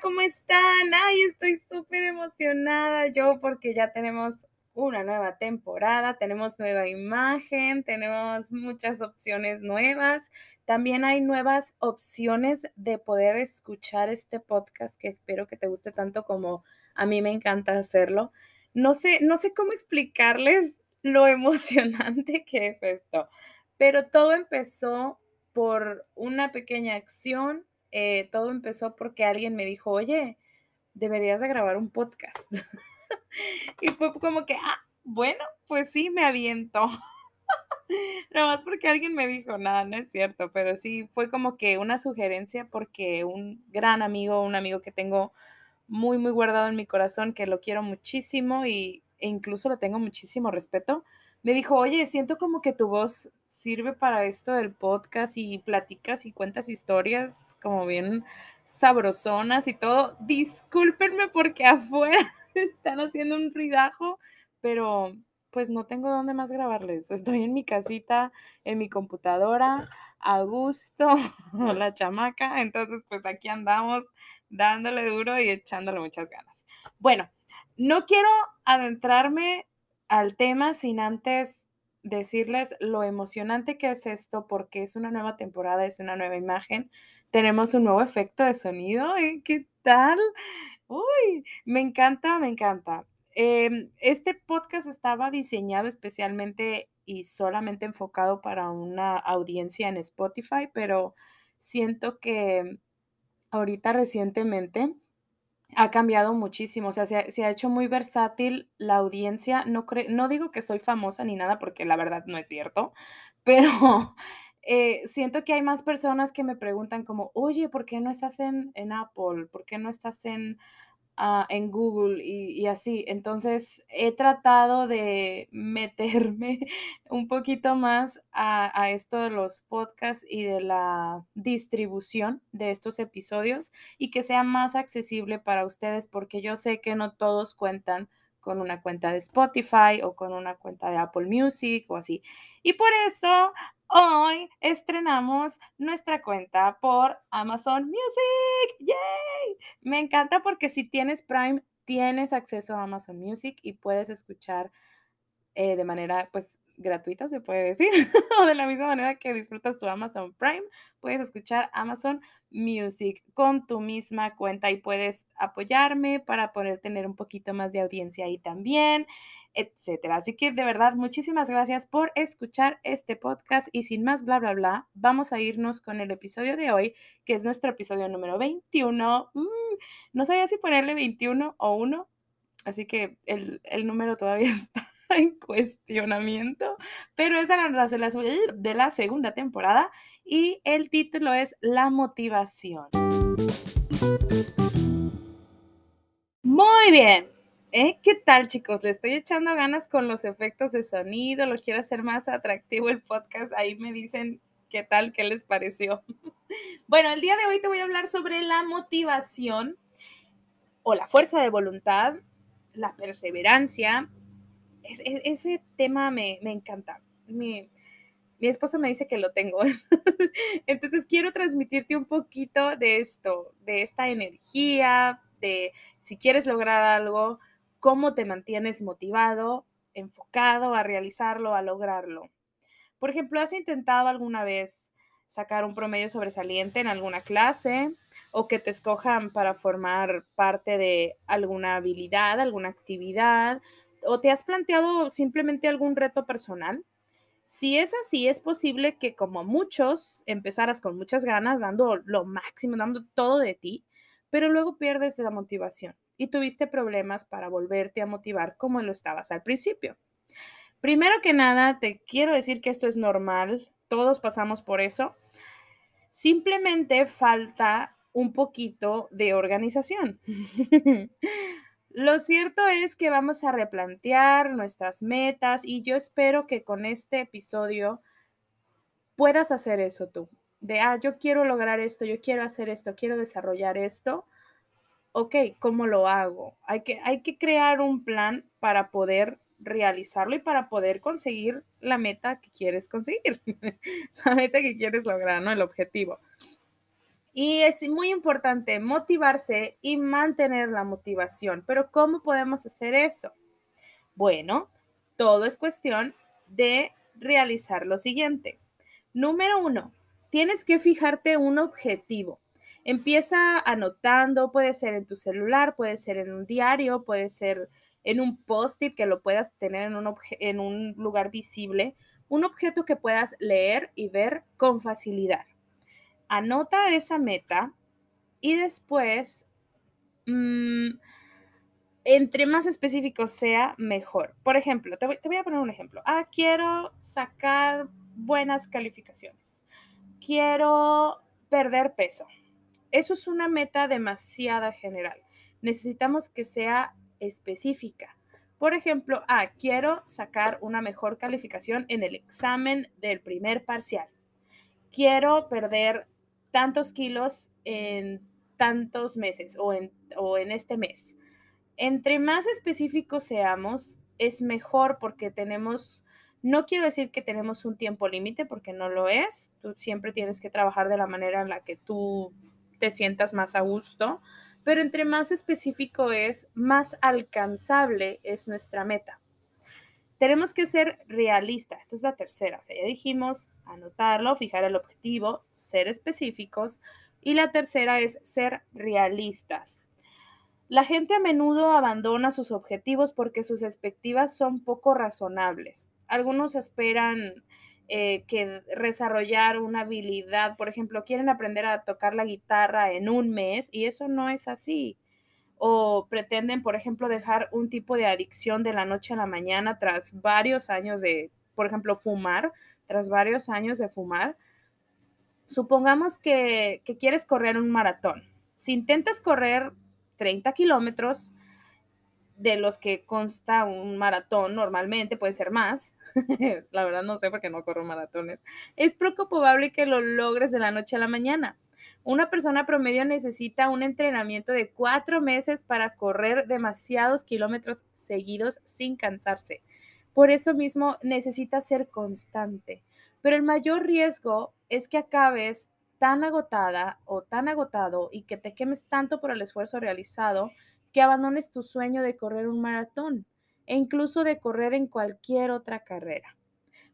¿cómo están? Ay, estoy súper emocionada yo porque ya tenemos una nueva temporada, tenemos nueva imagen, tenemos muchas opciones nuevas. También hay nuevas opciones de poder escuchar este podcast que espero que te guste tanto como a mí me encanta hacerlo. No sé, no sé cómo explicarles lo emocionante que es esto, pero todo empezó por una pequeña acción eh, todo empezó porque alguien me dijo, oye, deberías de grabar un podcast. y fue como que, ah, bueno, pues sí, me aviento. no más porque alguien me dijo, nada, no es cierto, pero sí fue como que una sugerencia porque un gran amigo, un amigo que tengo muy, muy guardado en mi corazón, que lo quiero muchísimo y, e incluso lo tengo muchísimo respeto, me dijo, oye, siento como que tu voz sirve para esto del podcast y platicas y cuentas historias como bien sabrosonas y todo. Discúlpenme porque afuera están haciendo un ridajo, pero pues no tengo dónde más grabarles. Estoy en mi casita, en mi computadora, a gusto, la chamaca. Entonces, pues aquí andamos dándole duro y echándole muchas ganas. Bueno, no quiero adentrarme al tema sin antes decirles lo emocionante que es esto porque es una nueva temporada, es una nueva imagen, tenemos un nuevo efecto de sonido, ¿eh? ¿qué tal? Uy, me encanta, me encanta. Em, este podcast estaba diseñado especialmente y solamente enfocado para una audiencia en Spotify, pero siento que ahorita recientemente ha cambiado muchísimo, o sea, se ha, hecho muy versátil la audiencia. No, no digo que soy famosa ni nada, porque la verdad no es cierto, pero eh, siento que hay más personas que me preguntan como, oye, ¿por qué no estás en, en Apple? ¿Por qué no estás en En Google y, así. Entonces he tratado de meterme un poquito más a, esto de los podcasts y de la distribución de estos episodios y que sea más accesible para ustedes porque yo sé que no todos cuentan con una cuenta de Spotify o con una cuenta de Apple Music o así. Y por eso hoy estrenamos nuestra cuenta por Amazon Music. ¡Yay! Me encanta porque si tienes Prime, tienes acceso a Amazon Music y puedes escuchar eh, de manera, pues, gratuita, se puede decir, o de la misma manera que disfrutas tu Amazon Prime, puedes escuchar Amazon Music con tu misma cuenta y puedes apoyarme para poder tener un poquito más de audiencia ahí también etcétera. Así que de verdad, muchísimas gracias por escuchar este podcast y sin más bla, bla, bla, vamos a irnos con el episodio de hoy, que es nuestro episodio número 21. Mm, no sabía si ponerle 21 o 1, así que el, número todavía está en cuestionamiento, pero es de la segunda temporada y el título es La motivación. Muy bien, ¿Eh? ¿Qué tal, chicos? Le estoy echando ganas con los efectos de sonido, lo quiero hacer más atractivo el podcast. Ahí me dicen qué tal, qué les pareció. bueno, el día de hoy te voy a hablar sobre la motivación o la fuerza de voluntad, la perseverancia. ese tema me, encanta. Mi, mi esposo me dice que lo tengo. Entonces quiero transmitirte un poquito de esto, de esta energía, de si quieres lograr algo, cómo te mantienes motivado, enfocado a realizarlo, a lograrlo. Por ejemplo, ¿has intentado alguna vez sacar un promedio sobresaliente en alguna clase o que te escojan para formar parte de alguna habilidad, alguna actividad? ¿O te has planteado simplemente algún reto personal? Si es así, es posible que como muchos empezaras con muchas ganas, dando lo máximo, dando todo de ti, pero luego pierdes la motivación y tuviste problemas para volverte a motivar como lo estabas al principio. Primero que nada, te quiero decir que esto es normal, todos pasamos por eso. Simplemente falta un poquito de organización. Lo cierto es que vamos a replantear nuestras metas y yo espero que con este episodio puedas hacer eso tú. De, ah, yo quiero lograr esto, yo quiero hacer esto, quiero desarrollar esto ok, ¿cómo lo hago? Hay que, hay que crear un plan para poder realizarlo y para poder conseguir la meta que quieres conseguir, la meta que quieres lograr, ¿no? El objetivo. Y es muy importante motivarse y mantener la motivación. Pero ¿cómo podemos hacer eso? Bueno, todo es cuestión de realizar lo siguiente. Número uno, tienes que fijarte un objetivo. Empieza anotando, puede ser en tu celular, puede ser en un diario, puede ser en un post-it que lo puedas tener en un, lugar visible, un objeto que puedas leer y ver con facilidad anota esa meta y después, mm, entre más específico sea, mejor. Por ejemplo, te voy, a poner un ejemplo. Ah, quiero sacar buenas calificaciones. Quiero perder peso. Eso es una meta demasiado general. Necesitamos que sea específica. Por ejemplo, ah, quiero sacar una mejor calificación en el examen del primer parcial. Quiero perder tantos kilos en tantos meses o en, o en este mes. Entre más específicos seamos, es mejor porque tenemos, no quiero decir que tenemos un tiempo límite porque no lo es, tú siempre tienes que trabajar de la manera en la que tú te sientas más a gusto, pero entre más específico es, más alcanzable es nuestra meta. Tenemos que ser realistas, esta es la tercera, o sea, ya dijimos anotarlo, fijar el objetivo, ser específicos y la tercera es ser realistas. La gente a menudo abandona sus objetivos porque sus expectativas son poco razonables. Algunos esperan eh, que desarrollar una habilidad, por ejemplo, quieren aprender a tocar la guitarra en un mes y eso no es así o pretenden, por ejemplo, dejar un tipo de adicción de la noche a la mañana tras varios años de, por ejemplo, fumar, tras varios años de fumar. Supongamos que, quieres correr un maratón. Si intentas correr 30 kilómetros, de los que consta un maratón normalmente, puede ser más, la verdad no sé porque no corro maratones, es poco probable que lo logres de la noche a la mañana. Una persona promedio necesita un entrenamiento de cuatro meses para correr demasiados kilómetros seguidos sin cansarse. Por eso mismo necesita ser constante. Pero el mayor riesgo es que acabes tan agotada o tan agotado y que te quemes tanto por el esfuerzo realizado que abandones tu sueño de correr un maratón e incluso de correr en cualquier otra carrera.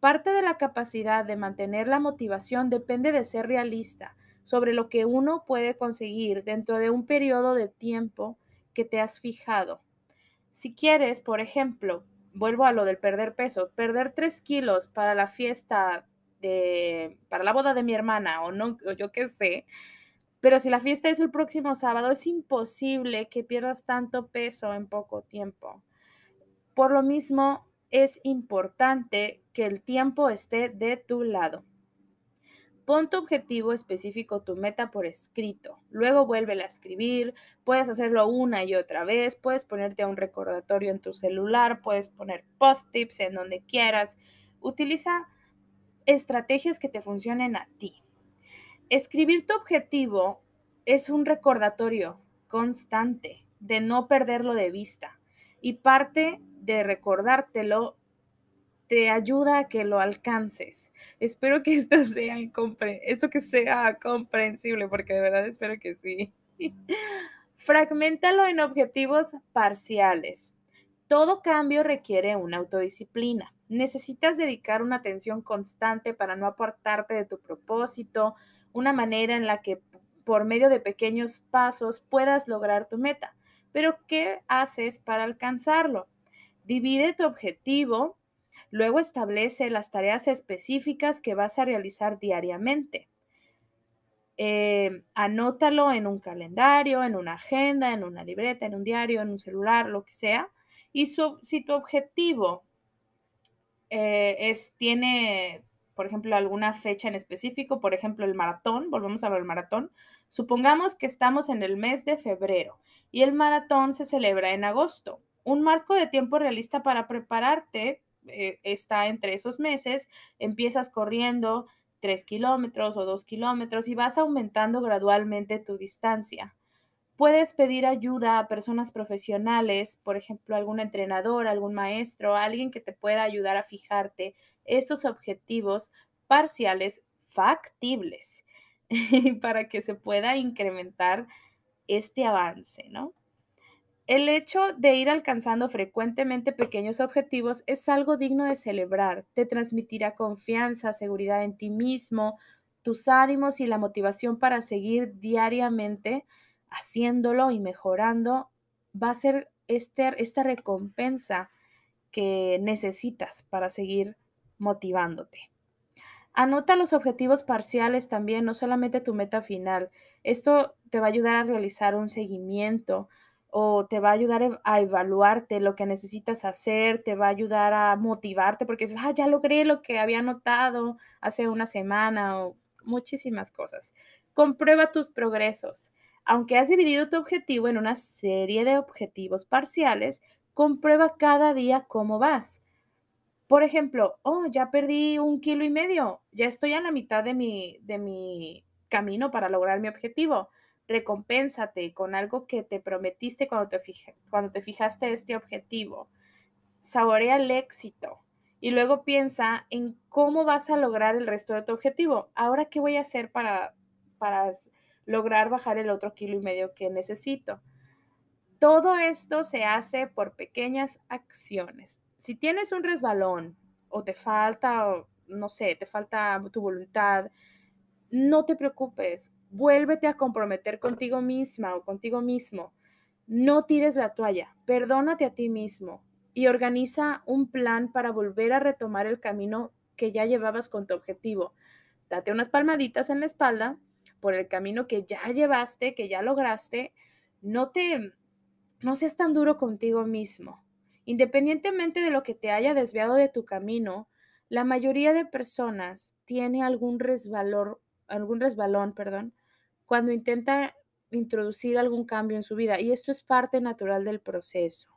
Parte de la capacidad de mantener la motivación depende de ser realista, sobre lo que uno puede conseguir dentro de un periodo de tiempo que te has fijado. Si quieres, por ejemplo, vuelvo a lo del perder peso, perder tres kilos para la fiesta de, para la boda de mi hermana o no, o yo qué sé, pero si la fiesta es el próximo sábado, es imposible que pierdas tanto peso en poco tiempo. Por lo mismo, es importante que el tiempo esté de tu lado. Pon tu objetivo específico, tu meta por escrito. Luego vuélvela a escribir. Puedes hacerlo una y otra vez. Puedes ponerte a un recordatorio en tu celular. Puedes poner post-tips en donde quieras. Utiliza estrategias que te funcionen a ti. Escribir tu objetivo es un recordatorio constante de no perderlo de vista. Y parte de recordártelo te ayuda a que lo alcances. Espero que esto sea, esto que sea comprensible, porque de verdad espero que sí. Fragmentalo en objetivos parciales. Todo cambio requiere una autodisciplina. Necesitas dedicar una atención constante para no apartarte de tu propósito, una manera en la que por medio de pequeños pasos puedas lograr tu meta. Pero, ¿qué haces para alcanzarlo? Divide tu objetivo Luego establece las tareas específicas que vas a realizar diariamente. Eh, anótalo en un calendario, en una agenda, en una libreta, en un diario, en un celular, lo que sea. Y si tu objetivo eh, es, tiene, por ejemplo, alguna fecha en específico, por ejemplo, el maratón, volvemos a ver el maratón, supongamos que estamos en el mes de febrero y el maratón se celebra en agosto. Un marco de tiempo realista para prepararte eh, está entre esos meses, empiezas corriendo tres kilómetros o dos kilómetros y vas aumentando gradualmente tu distancia. Puedes pedir ayuda a personas profesionales, por ejemplo, algún entrenador, algún maestro, alguien que te pueda ayudar a fijarte estos objetivos parciales factibles. para que se pueda incrementar este avance, ¿no? El hecho de ir alcanzando frecuentemente pequeños objetivos es algo digno de celebrar. Te transmitirá confianza, seguridad en ti mismo, tus ánimos y la motivación para seguir diariamente haciéndolo y mejorando. Va a ser este, esta recompensa que necesitas para seguir motivándote. Anota los objetivos parciales también, no solamente tu meta final. Esto te va a ayudar a realizar un seguimiento o te va a ayudar a evaluarte lo que necesitas hacer, te va a ayudar a motivarte porque dices, ah, ya logré lo que había anotado hace una semana o muchísimas cosas. Comprueba tus progresos. Aunque has dividido tu objetivo en una serie de objetivos parciales, comprueba cada día cómo vas. Por ejemplo, oh, ya perdí un kilo y medio, ya estoy a la mitad de mi, de mi camino para lograr mi objetivo. Recompénsate con algo que te prometiste cuando te, cuando te fijaste este objetivo. Saborea el éxito y luego piensa en cómo vas a lograr el resto de tu objetivo. Ahora, ¿qué voy a hacer para, para lograr bajar el otro kilo y medio que necesito? Todo esto se hace por pequeñas acciones si tienes un resbalón o te falta, no sé, te falta tu voluntad, no te preocupes, vuélvete a comprometer contigo misma o contigo mismo. No tires la toalla, perdónate a ti mismo y organiza un plan para volver a retomar el camino que ya llevabas con tu objetivo. Date unas palmaditas en la espalda por el camino que ya llevaste, que ya lograste. No te no seas tan duro contigo mismo. Independientemente de lo que te haya desviado de tu camino, la mayoría de personas tiene algún resbalón, algún resbalón, perdón, cuando intenta introducir algún cambio en su vida y esto es parte natural del proceso.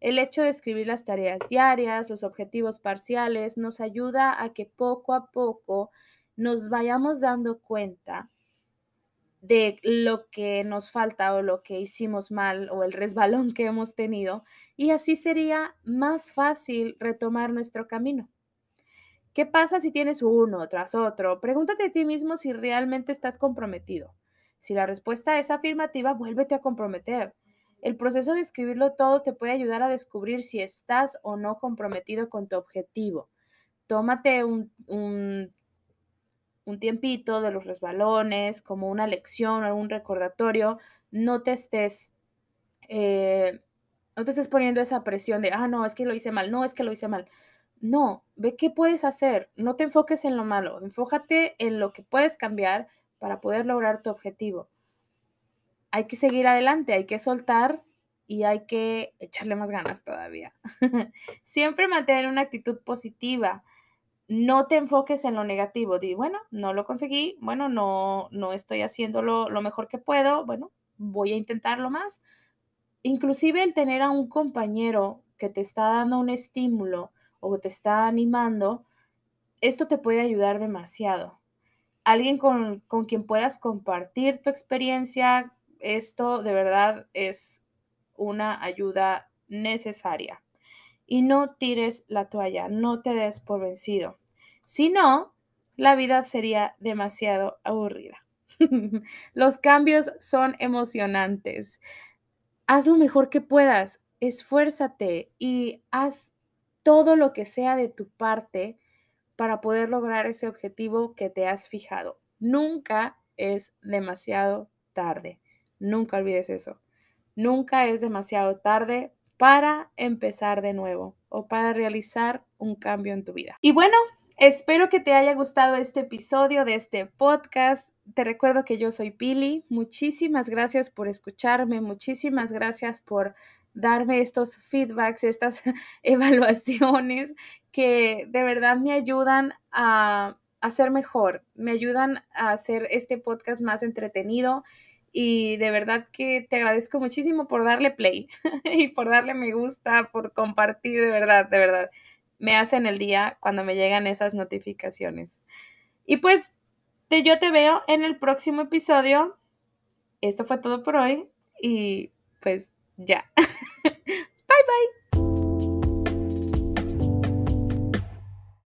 El hecho de escribir las tareas diarias, los objetivos parciales, nos ayuda a que poco a poco nos vayamos dando cuenta de lo que nos falta o lo que hicimos mal o el resbalón que hemos tenido y así sería más fácil retomar nuestro camino. ¿Qué pasa si tienes uno tras otro? Pregúntate a ti mismo si realmente estás comprometido. Si la respuesta es afirmativa, vuélvete a comprometer. El proceso de escribirlo todo te puede ayudar a descubrir si estás o no comprometido con tu objetivo. Tómate un, un un tiempito de los resbalones, como una lección o un recordatorio, no te estés, eh, no te estés poniendo esa presión de, ah, no, es que lo hice mal, no, es que lo hice mal. No, ve qué puedes hacer, no te enfoques en lo malo, enfócate en lo que puedes cambiar para poder lograr tu objetivo. Hay que seguir adelante, hay que soltar y hay que echarle más ganas todavía. Siempre mantener una actitud positiva no te enfoques en lo negativo. Di, bueno, no lo conseguí, bueno, no, no estoy haciéndolo lo mejor que puedo, bueno, voy a intentarlo más. Inclusive el tener a un compañero que te está dando un estímulo o te está animando, esto te puede ayudar demasiado. Alguien con, con quien puedas compartir tu experiencia, esto de verdad es una ayuda necesaria y no tires la toalla, no te des por vencido. Si no, la vida sería demasiado aburrida. Los cambios son emocionantes. Haz lo mejor que puedas, esfuérzate y haz todo lo que sea de tu parte para poder lograr ese objetivo que te has fijado. Nunca es demasiado tarde. Nunca olvides eso. Nunca es demasiado tarde para empezar de nuevo o para realizar un cambio en tu vida. Y bueno, espero que te haya gustado este episodio de este podcast. Te recuerdo que yo soy Pili. Muchísimas gracias por escucharme, muchísimas gracias por darme estos feedbacks, estas evaluaciones que de verdad me ayudan a, a ser mejor, me ayudan a hacer este podcast más entretenido y de verdad que te agradezco muchísimo por darle play y por darle me gusta, por compartir, de verdad, de verdad. Me hacen el día cuando me llegan esas notificaciones. Y pues te, yo te veo en el próximo episodio. Esto fue todo por hoy y pues ya. bye bye.